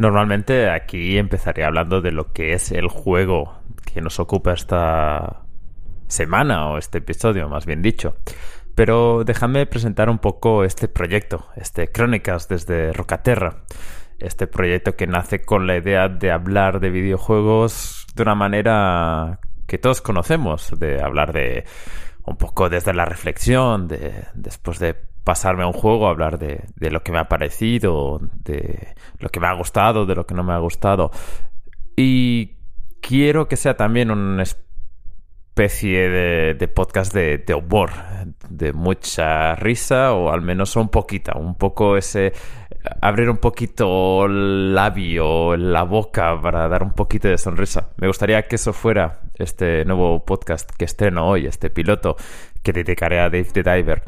Normalmente aquí empezaría hablando de lo que es el juego que nos ocupa esta semana o este episodio, más bien dicho. Pero déjame presentar un poco este proyecto, este Crónicas desde Rocaterra. Este proyecto que nace con la idea de hablar de videojuegos de una manera que todos conocemos, de hablar de un poco desde la reflexión, de después de pasarme a un juego, hablar de, de lo que me ha parecido, de lo que me ha gustado, de lo que no me ha gustado. Y quiero que sea también un especie de, podcast de, humor, de mucha risa o al menos un poquito, un poco ese abrir un poquito el labio, la boca para dar un poquito de sonrisa. Me gustaría que eso fuera este nuevo podcast que estreno hoy, este piloto que dedicaré a Dave the Diver.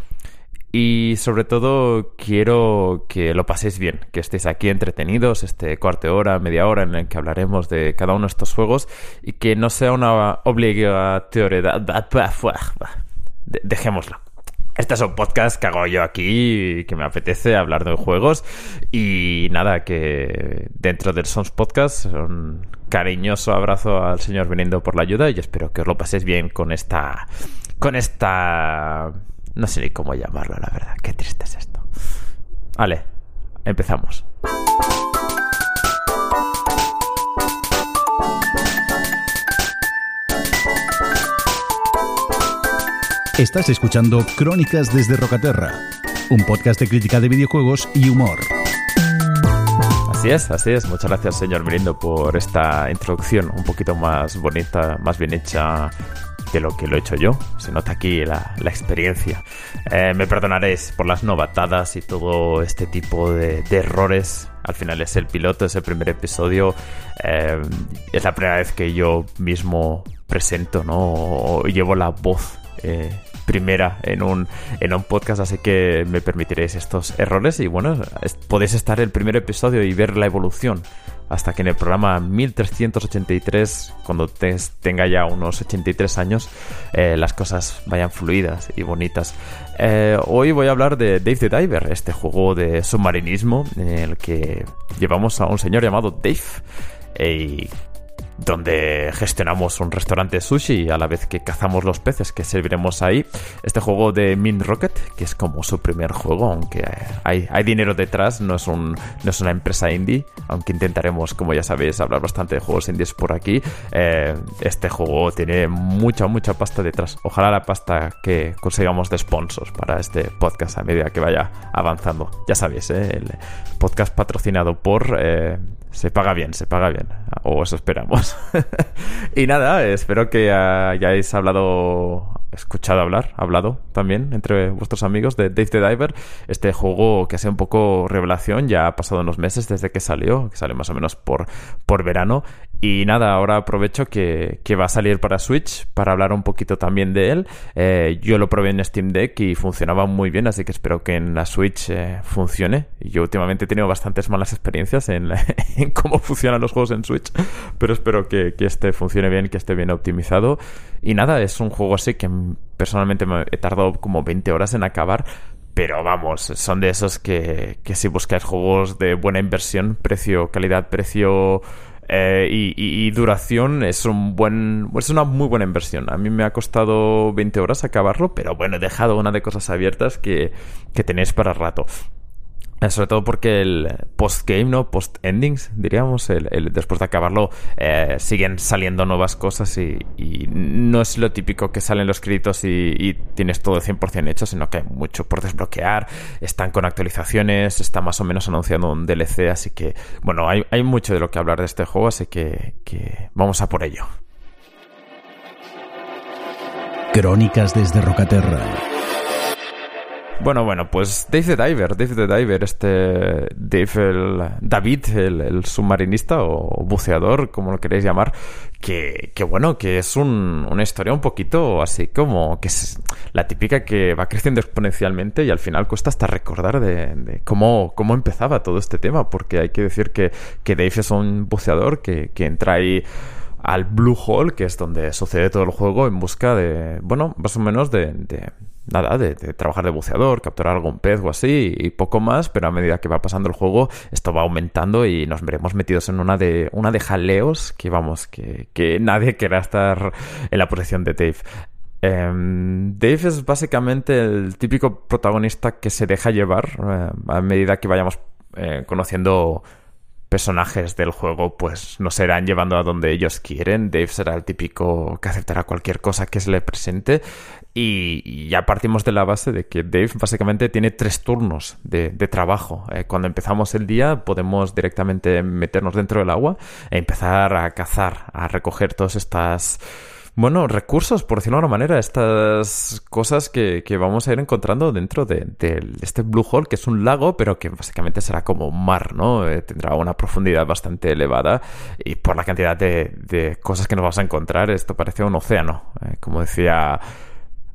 Y sobre todo quiero que lo paséis bien, que estéis aquí entretenidos este cuarto hora, media hora en el que hablaremos de cada uno de estos juegos y que no sea una obligatoriedad. Dejémoslo. Este es un podcast que hago yo aquí que me apetece hablar de juegos. Y nada, que dentro del Sons Podcast, un cariñoso abrazo al señor viniendo por la ayuda y espero que os lo paséis bien con esta. con esta no sé ni cómo llamarlo, la verdad. Qué triste es esto. Vale, empezamos. Estás escuchando Crónicas desde Rocaterra, un podcast de crítica de videojuegos y humor. Así es, así es. Muchas gracias, señor Mirindo, por esta introducción un poquito más bonita, más bien hecha de lo que lo he hecho yo. Se nota aquí la, experiencia. Eh, me perdonaréis por las novatadas y todo este tipo de, errores. Al final es el piloto, es el primer episodio. Eh, es la primera vez que yo mismo presento, ¿no? O llevo la voz. Eh, primera en un, en un podcast, así que me permitiréis estos errores y bueno, podéis estar el primer episodio y ver la evolución hasta que en el programa 1383, cuando tenga ya unos 83 años, eh, las cosas vayan fluidas y bonitas. Eh, hoy voy a hablar de Dave the Diver, este juego de submarinismo en el que llevamos a un señor llamado Dave. Eh, donde gestionamos un restaurante sushi a la vez que cazamos los peces que serviremos ahí. Este juego de Min Rocket, que es como su primer juego, aunque hay, hay dinero detrás, no es, un, no es una empresa indie, aunque intentaremos, como ya sabéis, hablar bastante de juegos indies por aquí. Eh, este juego tiene mucha, mucha pasta detrás. Ojalá la pasta que consigamos de sponsors para este podcast a medida que vaya avanzando. Ya sabéis, ¿eh? el podcast patrocinado por... Eh, se paga bien, se paga bien. O eso esperamos. y nada, espero que hayáis hablado escuchado hablar, hablado también entre vuestros amigos de Dave the Diver, este juego que ha sido un poco revelación, ya ha pasado unos meses desde que salió, que salió más o menos por, por verano. Y nada, ahora aprovecho que, que va a salir para Switch para hablar un poquito también de él. Eh, yo lo probé en Steam Deck y funcionaba muy bien, así que espero que en la Switch eh, funcione. Yo últimamente he tenido bastantes malas experiencias en, cómo funcionan los juegos en Switch, pero espero que, que este funcione bien, que esté bien optimizado. Y nada, es un juego así que personalmente me he tardado como 20 horas en acabar. Pero vamos, son de esos que, que si buscáis juegos de buena inversión, precio, calidad, precio eh, y, duración es un buen es una muy buena inversión. A mí me ha costado 20 horas acabarlo, pero bueno, he dejado una de cosas abiertas que, que tenéis para rato. Eh, sobre todo porque el post-game, ¿no? Post-endings, diríamos, el, después de acabarlo, eh, siguen saliendo nuevas cosas y, no es lo típico que salen los créditos y, tienes todo 100% hecho, sino que hay mucho por desbloquear, están con actualizaciones, está más o menos anunciando un DLC, así que, bueno, hay, mucho de lo que hablar de este juego, así que, que vamos a por ello. Crónicas desde Rocaterra. Bueno, bueno, pues Dave the Diver, Dave the Diver, este Dave el David, el, submarinista o buceador, como lo queréis llamar, que, que bueno, que es un, una historia un poquito así como que es la típica que va creciendo exponencialmente y al final cuesta hasta recordar de, cómo, cómo empezaba todo este tema, porque hay que decir que, que Dave es un buceador que, que entra ahí al Blue Hole, que es donde sucede todo el juego, en busca de, bueno, más o menos de, nada, de, trabajar de buceador, capturar algún pez o así, y poco más, pero a medida que va pasando el juego, esto va aumentando y nos veremos metidos en una de, una de jaleos que, vamos, que, que nadie querrá estar en la posición de Dave. Em, Dave es básicamente el típico protagonista que se deja llevar eh, a medida que vayamos eh, conociendo personajes del juego pues nos serán llevando a donde ellos quieren. Dave será el típico que aceptará cualquier cosa que se le presente. Y, ya partimos de la base de que Dave básicamente tiene tres turnos de, trabajo. Eh, cuando empezamos el día podemos directamente meternos dentro del agua e empezar a cazar, a recoger todas estas bueno, recursos, por decirlo de una manera, estas cosas que, vamos a ir encontrando dentro de, este Blue Hole, que es un lago, pero que básicamente será como un mar, ¿no? Eh, tendrá una profundidad bastante elevada y por la cantidad de, cosas que nos vamos a encontrar, esto parece un océano. Eh, como decía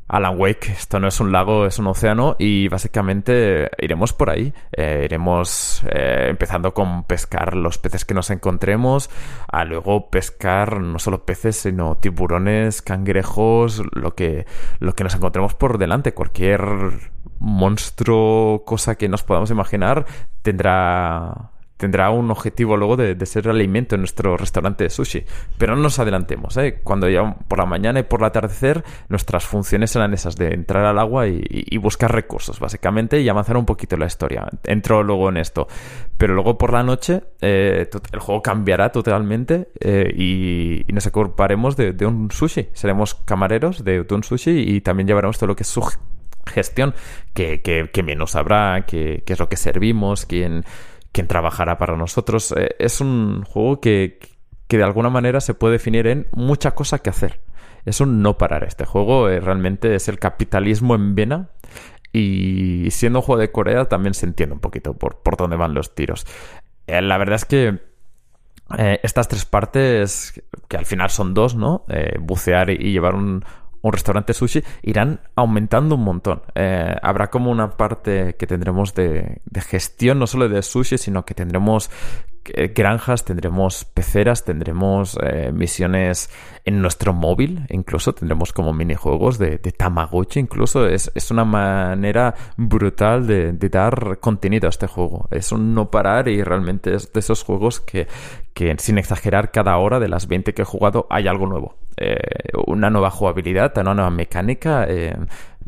Alan Wake, esto no es un lago, es un océano y básicamente iremos por ahí. Eh, iremos eh, empezando con pescar los peces que nos encontremos, a luego pescar no solo peces, sino tiburones, cangrejos, lo que, lo que nos encontremos por delante. Cualquier monstruo, cosa que nos podamos imaginar, tendrá tendrá un objetivo luego de, ser alimento en nuestro restaurante de sushi. Pero no nos adelantemos, ¿eh? Cuando ya por la mañana y por el atardecer, nuestras funciones serán esas de entrar al agua y, buscar recursos, básicamente, y avanzar un poquito la historia. Entro luego en esto. Pero luego por la noche, eh, el juego cambiará totalmente eh, y, nos ocuparemos de, un sushi. Seremos camareros de, un sushi y también llevaremos todo lo que es su gestión, que, menos habrá, qué es lo que servimos, quién quien trabajará para nosotros. Eh, es un juego que, de alguna manera se puede definir en mucha cosa que hacer. Es un no parar. Este juego eh, realmente es el capitalismo en vena. Y siendo un juego de Corea también se entiende un poquito por, por dónde van los tiros. Eh, la verdad es que estas tres partes, que al final son dos, ¿no? bucear y llevar un, un restaurante sushi, irán aumentando un montón. Eh, habrá como una parte que tendremos de, gestión, no solo de sushi, sino que tendremos eh, granjas, tendremos peceras, tendremos eh, misiones en nuestro móvil, incluso tendremos como minijuegos de, de Tamagotchi, incluso es, es, una manera brutal de, dar contenido a este juego. Es un no parar y realmente es de esos juegos que, que sin exagerar, cada hora de las 20 que he jugado hay algo nuevo. Eh, una nueva jugabilidad, una nueva mecánica,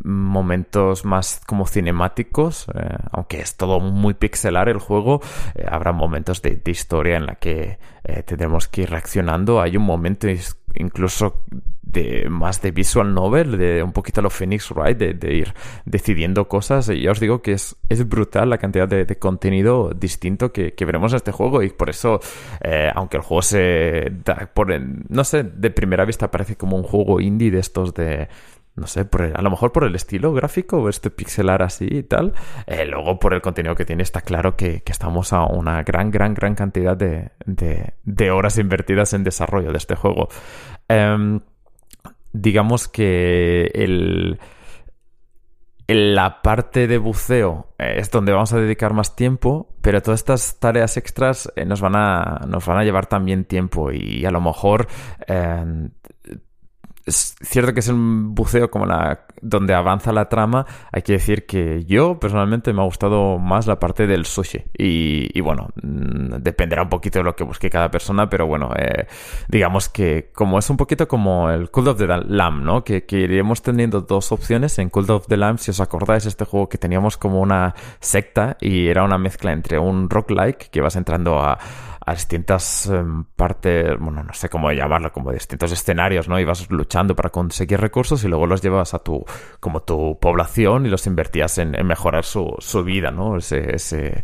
momentos más como cinemáticos, eh, aunque es todo muy pixelar el juego, eh, habrá momentos de, historia en la que eh, tendremos que ir reaccionando. Hay un momento incluso de más de visual novel, de un poquito lo Phoenix Wright, de, ir decidiendo cosas. Y ya os digo que es, es brutal la cantidad de, contenido distinto que, veremos en este juego. Y por eso, aunque el juego se por, no sé, de primera vista parece como un juego indie de estos de no sé, por a lo mejor por el estilo gráfico, este pixelar así y tal. Eh, luego por el contenido que tiene está claro que, estamos a una gran, gran, gran cantidad de, horas invertidas en desarrollo de este juego. Em, digamos que el, la parte de buceo eh, es donde vamos a dedicar más tiempo, pero todas estas tareas extras eh, nos, van a, nos van a llevar también tiempo y a lo mejor es cierto que es un buceo como la donde avanza la trama. Hay que decir que yo personalmente me ha gustado más la parte del sushi. Y, bueno, mm, dependerá un poquito de lo que busque cada persona, pero bueno, eh, digamos que como es un poquito como el Cult of the Lamb, ¿no? Que, que teniendo dos opciones. En Cult of the Lamb, si os acordáis, este juego que teníamos como una secta y era una mezcla entre un rock-like que vas entrando a a distintas em, partes, bueno, no sé cómo llamarlo, como distintos escenarios, ¿no? Ibas luchando para conseguir recursos y luego los llevabas a tu, como tu población y los invertías en, mejorar su, su, vida, ¿no? Ese, ese,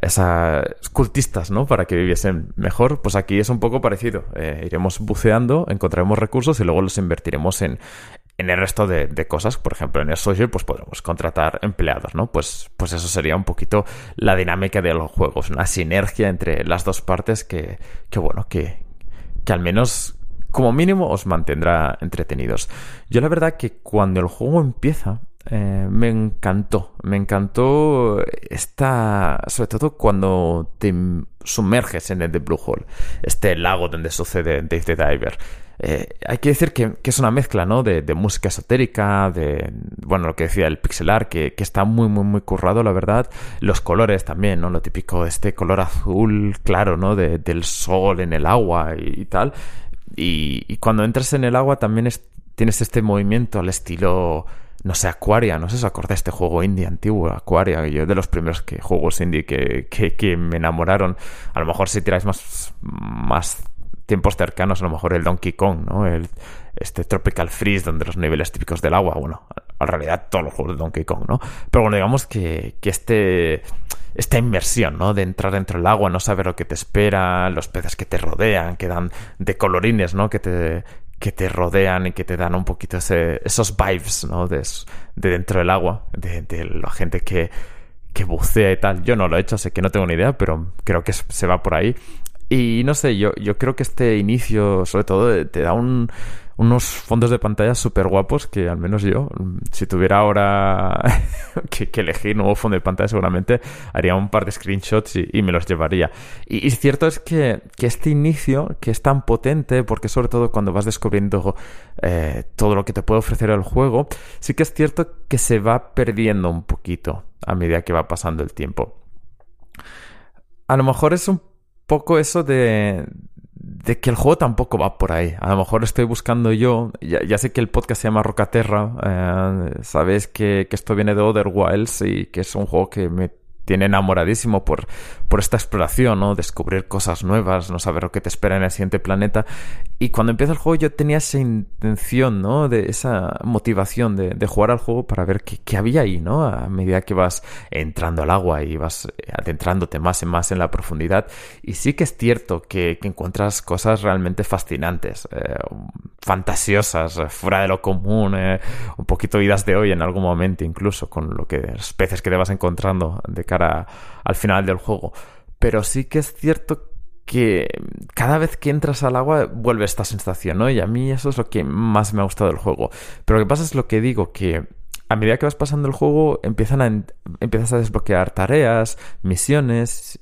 esas cultistas, ¿no? Para que viviesen mejor. Pues aquí es un poco parecido. Eh, iremos buceando, encontraremos recursos y luego los invertiremos en, en el resto de, cosas, por ejemplo, en el social, pues podremos contratar empleados, ¿no? Pues, pues eso sería un poquito la dinámica de los juegos, una sinergia entre las dos partes que, que bueno, que, que al menos como mínimo os mantendrá entretenidos. Yo la verdad que cuando el juego empieza, eh, me encantó, me encantó esta, sobre todo cuando te sumerges en el de Blue Hole, este lago donde sucede Dave the Diver. Eh, hay que decir que, es una mezcla, ¿no? De, música esotérica, de, bueno, lo que decía el pixelar, que, está muy, muy, muy currado, la verdad. Los colores también, ¿no? Lo típico, este color azul claro, ¿no? De, del sol en el agua y, tal. Y, cuando entras en el agua también tienes este movimiento al estilo no sé, Aquaria, no sé si os acordáis este juego indie antiguo, Aquaria, yo de los primeros que, juegos indie que, que, que, me enamoraron. A lo mejor si tiráis más, más tiempos cercanos, a lo mejor el Donkey Kong, ¿no? El, este Tropical Freeze, donde los niveles típicos del agua, bueno, en realidad todos los juegos de Donkey Kong, ¿no? Pero bueno, digamos que, que este, esta inmersión, ¿no? De entrar dentro del agua, no saber lo que te espera, los peces que te rodean, que dan de colorines, ¿no? Que te, que te rodean y que te dan un poquito esos vibes, ¿no? De, de, dentro del agua, de, de la gente que, que bucea y tal. Yo no lo he hecho, sé que no tengo ni idea, pero creo que se va por ahí. Y no sé, yo, yo creo que este inicio, sobre todo, te da un, unos fondos de pantalla súper guapos que al menos yo, si tuviera ahora que, elegir nuevo fondo de pantalla, seguramente haría un par de screenshots y, me los llevaría. Y, cierto es que, este inicio, que es tan potente, porque sobre todo cuando vas descubriendo eh, todo lo que te puede ofrecer el juego, sí que es cierto que se va perdiendo un poquito a medida que va pasando el tiempo. A lo mejor es un poco eso de, de que el juego tampoco va por ahí. A lo mejor estoy buscando yo, ya, sé que el podcast se llama Rocaterra, eh, sabéis que, que, esto viene de Other Wilds y que es un juego que me tiene enamoradísimo por, por esta exploración, ¿no? Descubrir cosas nuevas, no saber lo que te espera en el siguiente planeta. Y cuando empieza el juego yo tenía esa intención, ¿no? De esa motivación de, de jugar al juego para ver qué, qué, había ahí, ¿no? A medida que vas entrando al agua y vas adentrándote más y más en la profundidad. Y sí que es cierto que, que encuentras cosas realmente fascinantes, eh, fantasiosas, fuera de lo común, eh, un poquito idas de hoy en algún momento incluso, con lo que los peces que te vas encontrando de al final del juego. Pero sí que es cierto que cada vez que entras al agua vuelve esta sensación, ¿no? Y a mí eso es lo que más me ha gustado del juego. Pero lo que pasa es lo que digo, que a medida que vas pasando el juego, empiezan a, empiezas a desbloquear tareas, misiones.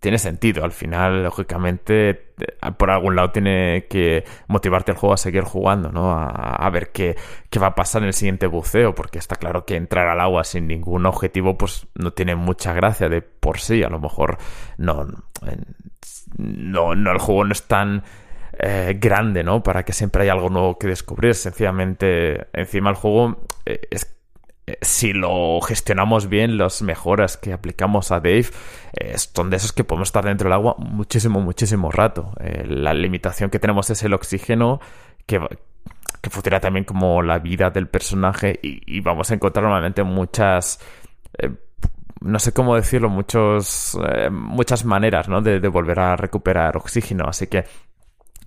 tiene sentido. Al final, lógicamente, por algún lado tiene que motivarte el juego a seguir jugando, ¿no? A, ver qué, qué, va a pasar en el siguiente buceo, porque está claro que entrar al agua sin ningún objetivo, pues no tiene mucha gracia de por sí. A lo mejor no, no, no el juego no es tan eh, grande, ¿no? Para que siempre haya algo nuevo que descubrir. Sencillamente, encima el juego eh, es eh, si lo gestionamos bien, las mejoras que aplicamos a Dave son de esos que podemos estar dentro del agua muchísimo, muchísimo rato. la limitación que tenemos es el oxígeno que, que funciona también como la vida del personaje y, vamos a encontrar normalmente muchas... no sé cómo decirlo, muchos, muchas maneras ¿no? de volver a recuperar oxígeno. Así que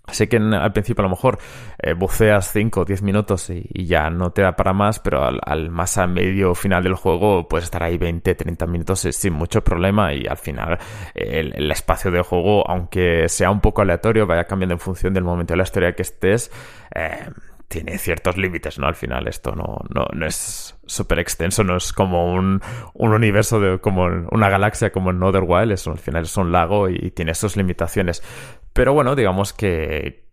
Sé que al principio a lo mejor eh, buceas 5 o 10 minutos y, ya no te da para más, pero al, más a medio final del juego puedes estar ahí 20, 30 minutos sin mucho problema y al final el, espacio del juego, aunque sea un poco aleatorio, vaya cambiando en función del momento de la historia que estés, eh, tiene ciertos límites, ¿no? Al final esto no, no, no es súper extenso, no es como un, un, universo, de, como una galaxia como en Otherwild, es, al final es un lago y, tiene sus limitaciones. Pero bueno, digamos que,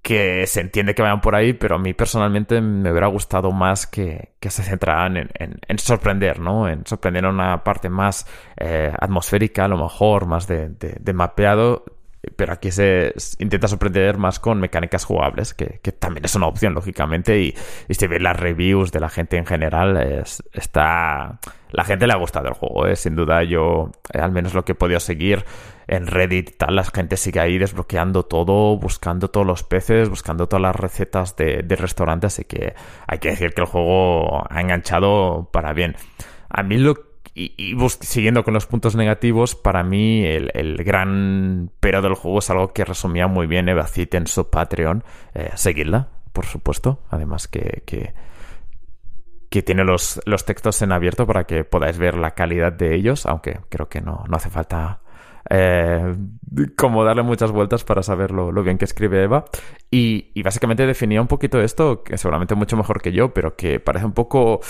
que, se entiende que vayan por ahí, pero a mí personalmente me hubiera gustado más que, que se centraran en, en, sorprender, ¿no? En sorprender una parte más eh, atmosférica, a lo mejor, más de, de mapeado pero aquí se intenta sorprender más con mecánicas jugables, que, también es una opción, lógicamente, y, si ves las reviews de la gente en general, es, está... La gente le ha gustado el juego, ¿eh? sin duda yo, eh, al menos lo que he podido seguir en Reddit y tal, la gente sigue ahí desbloqueando todo, buscando todos los peces, buscando todas las recetas de, de restaurante, así que hay que decir que el juego ha enganchado para bien. A mí lo y, siguiendo con los puntos negativos, para mí el, gran pero del juego es algo que resumía muy bien Evacit en su Patreon. Eh, seguidla, por supuesto. Además que, que, tiene los, los, textos en abierto para que podáis ver la calidad de ellos, aunque creo que no, no hace falta eh, como darle muchas vueltas para saber lo, bien que escribe Eva. Y, y, básicamente definía un poquito esto, que seguramente mucho mejor que yo, pero que parece un poco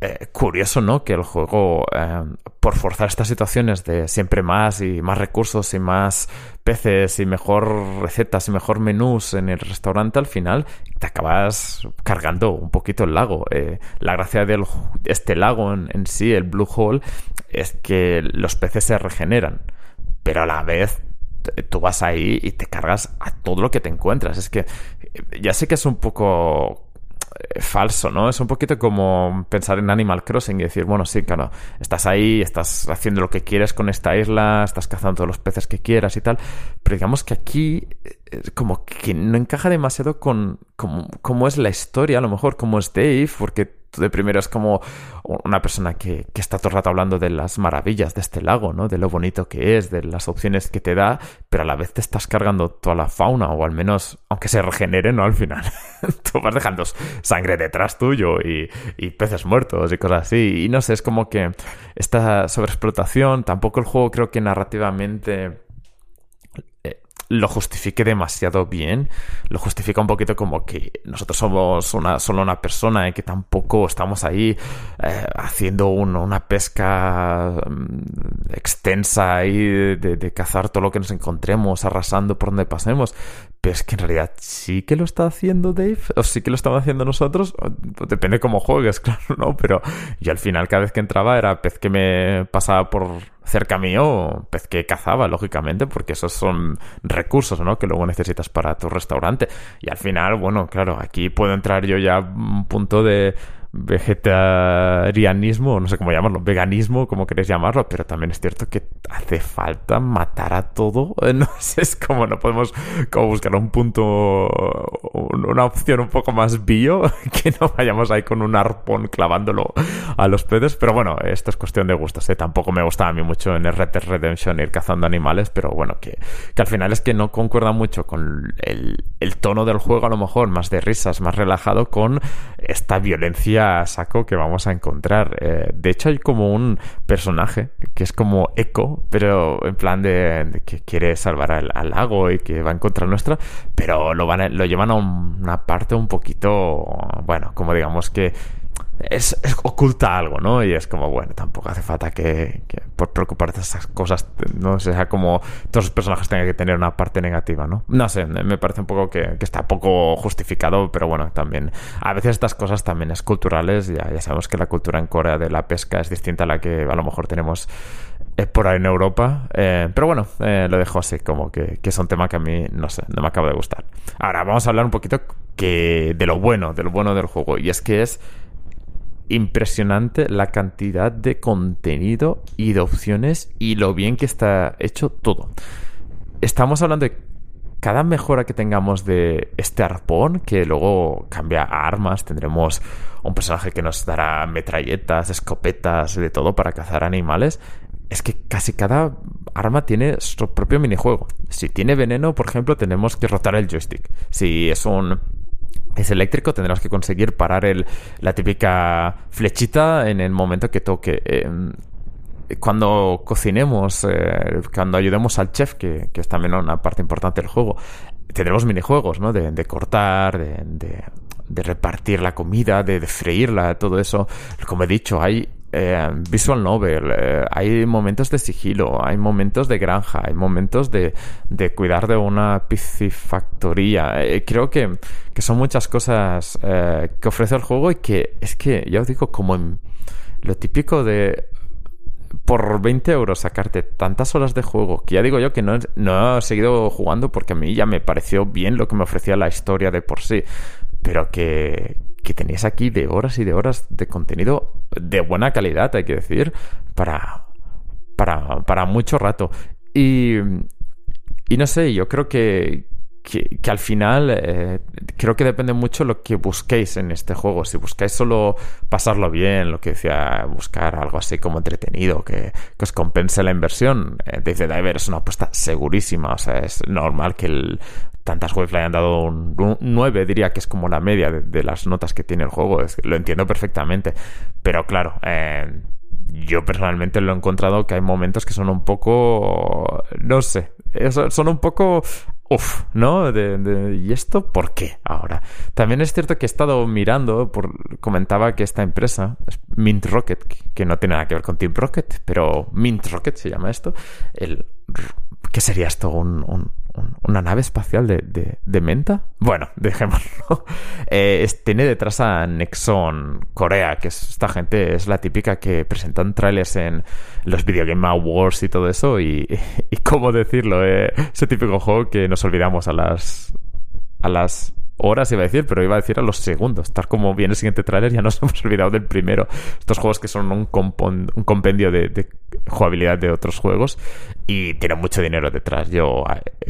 eh, curioso, ¿no? Que el juego, eh, por forzar estas situaciones de siempre más y más recursos y más peces y mejor recetas y mejor menús en el restaurante, al final te acabas cargando un poquito el lago. Eh, la gracia de este lago en, sí, el Blue Hole, es que los peces se regeneran, pero a la vez tú vas ahí y te cargas a todo lo que te encuentras. Es que ya sé que es un poco eh, falso, ¿no? Es un poquito como pensar en Animal Crossing y decir, bueno, sí, claro, estás ahí, estás haciendo lo que quieres con esta isla, estás cazando todos los peces que quieras y tal, pero digamos que aquí eh, como que no encaja demasiado con cómo es la historia, a lo mejor, como es Dave, porque de primero es como una persona que, está todo el rato hablando de las maravillas de este lago, ¿no? De lo bonito que es, de las opciones que te da, pero a la vez te estás cargando toda la fauna, o al menos, aunque se regenere, ¿no? Al final, tú vas dejando sangre detrás tuyo y, y, peces muertos y cosas así. Y no sé, es como que esta sobreexplotación, tampoco el juego creo que narrativamente lo justifique demasiado bien. Lo justifica un poquito como que nosotros somos una, solo una persona y que tampoco estamos ahí eh, haciendo una pesca mm, extensa ahí de, cazar todo lo que nos encontremos, arrasando por donde pasemos. Pero es que en realidad sí que lo está haciendo Dave, o sí que lo estamos haciendo nosotros. Pues depende cómo juegues, claro, ¿no? Pero yo al final cada vez que entraba era pez que me pasaba por cerca mío, pez que cazaba, lógicamente, porque esos son recursos, ¿no? Que luego necesitas para tu restaurante. Y al final, bueno, claro, aquí puedo entrar yo ya a un punto de vegetarianismo, no sé cómo llamarlo, veganismo, como queréis llamarlo, pero también es cierto que hace falta matar a todo. No sé, es como no podemos como buscar un punto, una opción un poco más bio, que no vayamos ahí con un arpón clavándolo a los peces, pero bueno, esto es cuestión de gustos, ¿eh? tampoco me gustaba a mí mucho en el Red Dead Redemption ir cazando animales, pero bueno, que, que al final es que no concuerda mucho con el, el tono del juego, a lo mejor más de risas, más relajado, con esta violencia saco que vamos a encontrar. Eh, de hecho, hay como un personaje que es como Echo, pero en plan de, que quiere salvar al, lago y que va en contra nuestra, pero lo, van lo llevan a una parte un poquito, bueno, como digamos que es, oculta algo, ¿no? Y es como, bueno, tampoco hace falta que, por preocuparte de esas cosas, no sea como todos los personajes tengan que tener una parte negativa, ¿no? No sé, me parece un poco que, está poco justificado, pero bueno, también a veces estas cosas también es culturales, ya, sabemos que la cultura en Corea de la pesca es distinta a la que a lo mejor tenemos eh, por ahí en Europa. Eh, pero bueno, eh, lo dejo así, como que, que, es un tema que a mí, no sé, no me acaba de gustar. Ahora, vamos a hablar un poquito que de lo bueno, de lo bueno del juego. Y es que es impresionante la cantidad de contenido y de opciones y lo bien que está hecho todo. Estamos hablando de cada mejora que tengamos de este arpón, que luego cambia a armas, tendremos un personaje que nos dará metralletas, escopetas, de todo para cazar animales. Es que casi cada arma tiene su propio minijuego. Si tiene veneno, por ejemplo, tenemos que rotar el joystick. Si es un es eléctrico, tendrás que conseguir parar el, la típica flechita en el momento que toque. Em, cuando cocinemos, eh, cuando ayudemos al chef, que, es también una parte importante del juego, tendremos minijuegos, ¿no? De, cortar, de, de, repartir la comida, de, de freírla, todo eso. Como he dicho, hay eh, visual novel, eh, hay momentos de sigilo, hay momentos de granja, hay momentos de, de cuidar de una piscifactoría. Eh, creo que, que, son muchas cosas que ofrece el juego y que es que, ya os digo, como en lo típico de por 20 euros sacarte tantas horas de juego, que ya digo yo que no, no he seguido jugando porque a mí ya me pareció bien lo que me ofrecía la historia de por sí, pero que, que tenías aquí de horas y de horas de contenido de buena calidad, hay que decir, para, para, para mucho rato. Y, y no sé, yo creo que, que, al final eh, creo que depende mucho lo que busquéis en este juego. Si buscáis solo pasarlo bien, lo que decía, buscar algo así como entretenido, que, os compense la inversión, eh, Dice Diver es una apuesta segurísima. O sea, es normal que el, tantas webs le hayan dado un, 9, diría que es como la media de, las notas que tiene el juego. lo entiendo perfectamente. Pero claro, eh, yo personalmente lo he encontrado que hay momentos que son un poco, no sé, son un poco Uf, ¿no? De, ¿Y esto por qué ahora? También es cierto que he estado mirando, por, comentaba que esta empresa, Mint Rocket, que no tiene nada que ver con Team Rocket, pero Mint Rocket se llama esto, el ¿Qué sería esto? ¿Un, una nave espacial de, de, menta? Bueno, dejémoslo. Eh, tiene detrás a Nexon Corea, que es, esta gente es la típica que presentan trailers en los Video Game Awards y todo eso. Y, y cómo decirlo, eh, ese típico juego que nos olvidamos a las, a las horas iba a decir, pero iba a decir a los segundos. Tal como viene el siguiente tráiler, ya nos hemos olvidado del primero. Estos juegos que son un, compendio de, jugabilidad de otros juegos y tienen mucho dinero detrás. Yo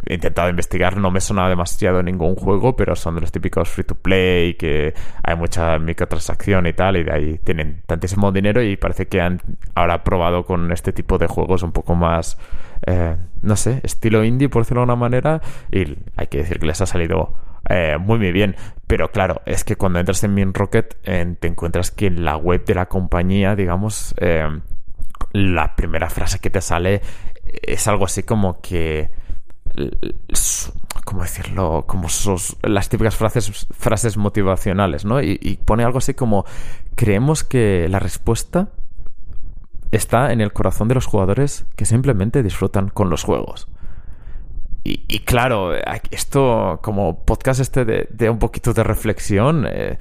he intentado investigar, no me sonaba demasiado ningún juego, pero son de los típicos free to play, que hay mucha microtransacción y tal, y de ahí tienen tantísimo dinero y parece que han ahora probado con este tipo de juegos un poco más, eh, no sé, estilo indie, por decirlo de alguna manera, y hay que decir que les ha salido eh, muy, muy bien. Pero claro, es que cuando entras en Min Rocket te encuentras que en la web de la compañía, digamos, eh, la primera frase que te sale es algo así como que... ¿Cómo decirlo? Como las típicas frases, frases motivacionales, ¿no? y pone algo así como, creemos que la respuesta está en el corazón de los jugadores que simplemente disfrutan con los juegos. Y, claro, esto como podcast este de, un poquito de reflexión eh,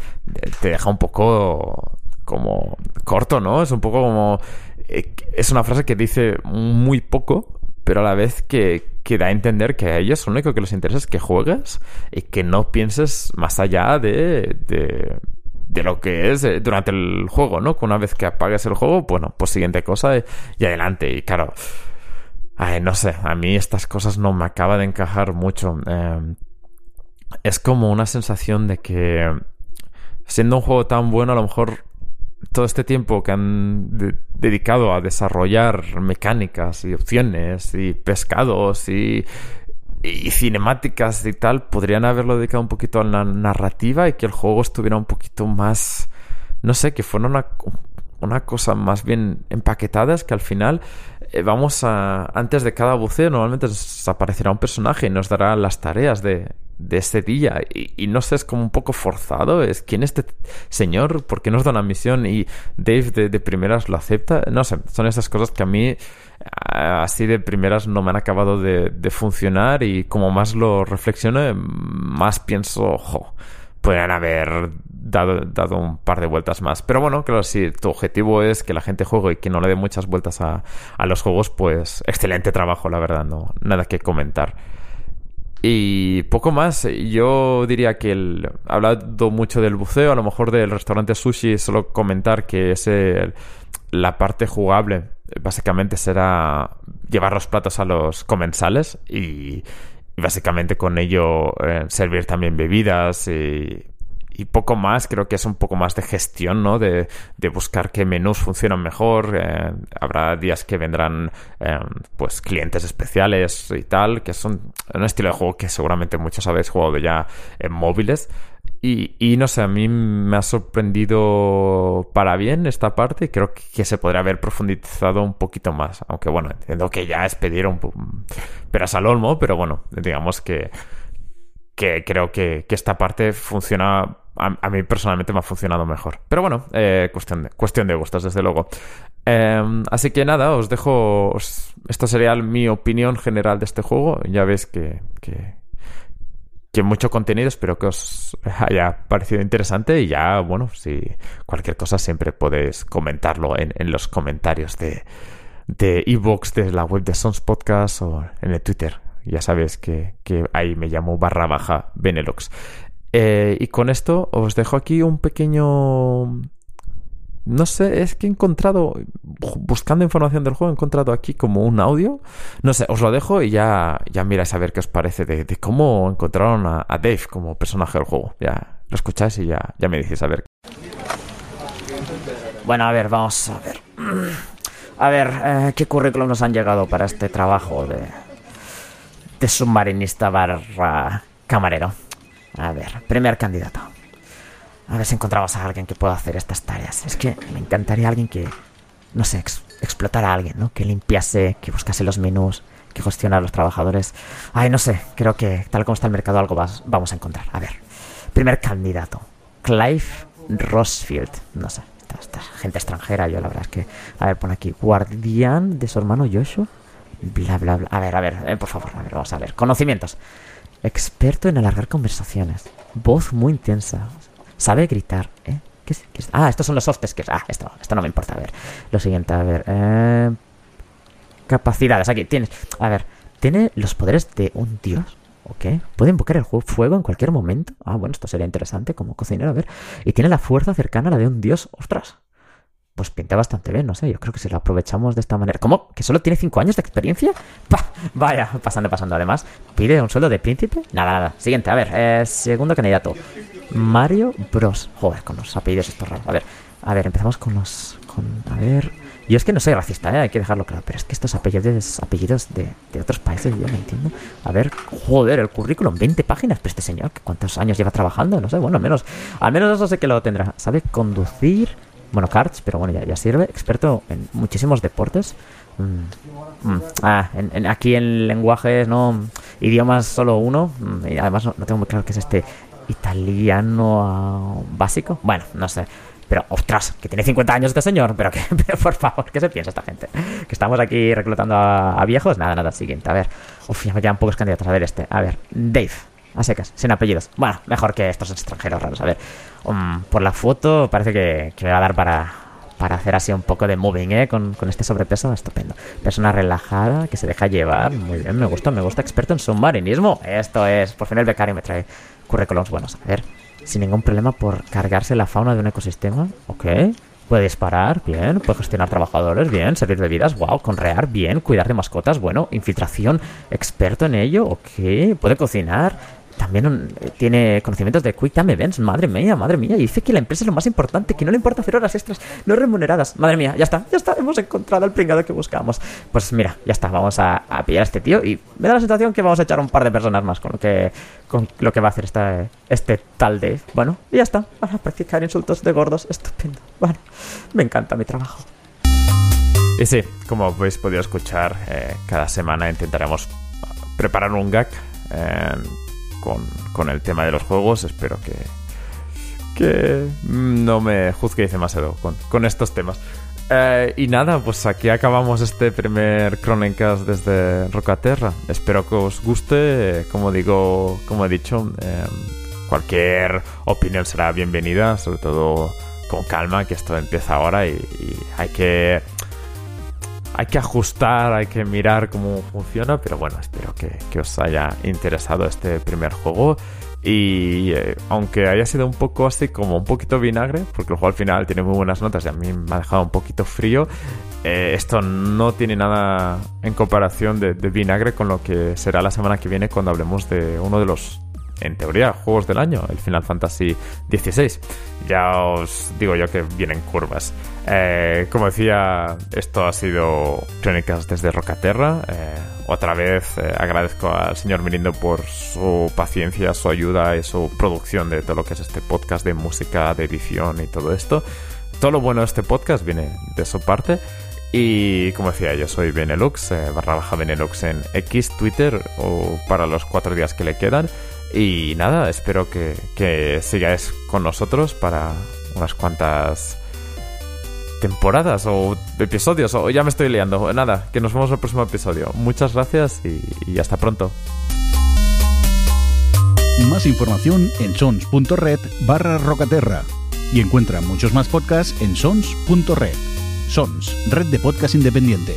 te deja un poco como corto, ¿no? Es un poco como... Eh, es una frase que dice muy poco, pero a la vez que, da a entender que a ellos lo único que les interesa es que juegues y que no pienses más allá de, de, lo que es eh, durante el juego, ¿no? Que una vez que apagues el juego, bueno, pues siguiente cosa y adelante. Y claro, Ay, no sé, a mí estas cosas no me acaba de encajar mucho. Em, es como una sensación de que siendo un juego tan bueno, a lo mejor todo este tiempo que han dedicado a desarrollar mecánicas y opciones y pescados y, y, cinemáticas y tal, podrían haberlo dedicado un poquito a la narrativa y que el juego estuviera un poquito más, no sé, que fuera una, una cosa más bien empaquetada, es que al final vamos a, antes de cada buceo, normalmente nos aparecerá un personaje y nos dará las tareas de, de ese día. Y, no sé, es como un poco forzado. Es quién es este señor, por qué nos da una misión y Dave de, primeras lo acepta. No sé, son esas cosas que a mí así de primeras no me han acabado de, funcionar y como más lo reflexiono, más pienso, ojo, podrían haber dado, dado un par de vueltas más. Pero bueno, claro, si tu objetivo es que la gente juegue y que no le dé muchas vueltas a, a los juegos, pues excelente trabajo, la verdad, no nada que comentar. Y poco más, yo diría que el, he hablado mucho del buceo, a lo mejor del restaurante sushi, solo comentar que es la parte jugable, básicamente será llevar los platos a los comensales y, básicamente con ello eh, servir también bebidas y y poco más, creo que es un poco más de gestión, ¿no? De, de buscar qué menús funcionan mejor. Eh, habrá días que vendrán, eh, pues, clientes especiales y tal, que son un estilo de juego que seguramente muchos habéis jugado ya en móviles. Y, y, no sé, a mí me ha sorprendido para bien esta parte y creo que, se podría haber profundizado un poquito más. Aunque bueno, entiendo que ya es pedir un peras al olmo, pero bueno, digamos que, que creo que, que esta parte funciona a, mí personalmente me ha funcionado mejor. Pero bueno, eh, cuestión, de, cuestión de gustos, desde luego. Em, así que nada, os dejo. esto sería mi opinión general de este juego. Ya veis que, que, que, mucho contenido. Espero que os haya parecido interesante. Y ya, bueno, si cualquier cosa siempre podéis comentarlo en, en los comentarios de de Evox, de la web de Sons Podcast o en el Twitter. Ya sabes que, que ahí me llamo barra baja Benelox. Eh, y con esto os dejo aquí un pequeño... No sé, es que he encontrado, buscando información del juego, he encontrado aquí como un audio. No sé, os lo dejo y ya, ya miráis a ver qué os parece de, cómo encontraron a, Dave como personaje del juego. Ya lo escucháis y ya, ya me decís a ver. Bueno, a ver, vamos a ver. A ver, eh, ¿qué currículum nos han llegado para este trabajo de, de submarinista barra camarero? A ver, primer candidato. A ver si encontramos a alguien que pueda hacer estas tareas. Es que me encantaría alguien que, no sé, explotar a alguien, ¿no? Que limpiase, que buscase los menús, que gestionara a los trabajadores. Ay, no sé, creo que tal como está el mercado algo vas- vamos a encontrar. A ver, primer candidato, Clive Rossfield. No sé, esta, esta gente extranjera, yo la verdad es que... A ver, pon aquí, guardián de su hermano Joshua. Bla, bla, bla. A ver, a ver, eh, por favor, a ver, vamos a ver. Conocimientos. Experto en alargar conversaciones. Voz muy intensa. Sabe gritar, ¿eh? ¿Qué es- qué? Ah, estos son los soft skills. Ah, esto, esto no me importa. A ver, lo siguiente, a ver. Eh, capacidades, aquí tienes. A ver, tiene los poderes de un dios. ¿Ok? Puede invocar el fuego en cualquier momento. Ah, bueno, esto sería interesante como cocinero, a ver. Y tiene la fuerza cercana a la de un dios. ¡Ostras! Pues pinta bastante bien, no sé. Yo creo que si lo aprovechamos de esta manera. ¿Cómo? ¿Que solo tiene 5 años de experiencia? Pa, vaya, pasando, pasando. Además, pide un sueldo de príncipe. Nada, nada. Siguiente, a ver. eh, segundo candidato. Mario Bros. Joder, con los apellidos estos raros. A ver, a ver, empezamos con los. Con, a ver. Yo es que no soy racista, ¿eh? hay que dejarlo claro. Pero es que estos apellidos, apellidos de, de otros países, yo no entiendo. A ver, joder, el currículum, 20 páginas. Pero este señor, ¿cuántos años lleva trabajando? No sé, bueno, al menos, al menos eso sé que lo tendrá. Sabe conducir, bueno, karts, pero bueno, ya, sirve. Experto en muchísimos deportes. Mm, mm, ah, aquí en lenguajes, no, idiomas solo uno. mm, y además no, tengo muy claro qué es este italiano ah, básico. Bueno, no sé. Pero, ostras, que tiene 50 años este señor. Pero que, pero por favor, ¿qué se piensa esta gente? Que estamos aquí reclutando a, a viejos. Nada, nada, siguiente. A ver. Uf, ya me quedan pocos candidatos. A ver, este. A ver, Dave. A secas, sin apellidos. Bueno, mejor que estos extranjeros raros. A ver. Um, por la foto parece que, que me va a dar para, para hacer así un poco de moving, ¿eh? Con, con este sobrepeso, estupendo. Persona relajada, que se deja llevar. Muy bien, me gusta, me gusta. Experto en submarinismo. Esto es. Por fin el becario me trae currículums buenos. A ver. Sin ningún problema por cargarse la fauna de un ecosistema. Ok. Puede disparar, bien. Puede gestionar trabajadores, bien. Servir bebidas, wow. Conrear, bien. Cuidar de mascotas, bueno. Infiltración, experto en ello, ok. Puede cocinar. También mm, tiene conocimientos de Quick Time Events. Madre mía, madre mía. Y dice que la empresa es lo más importante, que no le importa hacer horas extras no remuneradas. Madre mía, ya está, ya está. Hemos encontrado el pringado que buscamos. Pues mira, ya está. Vamos a, a pillar a este tío. Y me da la sensación que vamos a echar un par de personas más con lo que, con lo que va a hacer esta, este tal Dave. Bueno, y ya está. Van a practicar insultos de gordos. Estupendo. Bueno, me encanta mi trabajo. Y sí, como habéis podido escuchar, eh, cada semana intentaremos preparar un gag eh, con, el tema de los juegos. Espero que, que no me juzguéis demasiado con, con estos temas. Eh, y nada, pues aquí acabamos este primer Crónicas desde Rocaterra. Espero que os guste. Como digo, como he dicho, eh, cualquier opinión será bienvenida, sobre todo con calma, que esto empieza ahora y hay que hay que ajustar, hay que mirar cómo funciona, pero bueno, espero que, que os haya interesado este primer juego. Y eh, aunque haya sido un poco así como un poquito vinagre, porque el juego al final tiene muy buenas notas y a mí me ha dejado un poquito frío, eh, esto no tiene nada en comparación de, de vinagre con lo que será la semana que viene cuando hablemos de uno de los en teoría, juegos del año, el Final Fantasy XVI. Ya os digo yo que vienen curvas. Eh, como decía, esto ha sido Crónicas desde Rocaterra. Eh, otra vez eh, agradezco al señor Mirindo por su paciencia, su ayuda y su producción de todo lo que es este podcast de música, de edición y todo esto. Todo lo bueno de este podcast viene de su parte. Y como decía, yo soy Benelux, barra baja Benelux en X, Twitter o para los cuatro días que le quedan. Y nada, espero que, que sigáis con nosotros para unas cuantas temporadas o episodios, o ya me estoy liando. Nada, que nos vemos el próximo episodio. Muchas gracias y, y hasta pronto. Más información en sons.red barra rocaterra y encuentra muchos más podcasts en sons.red. Sons, red de podcast independiente.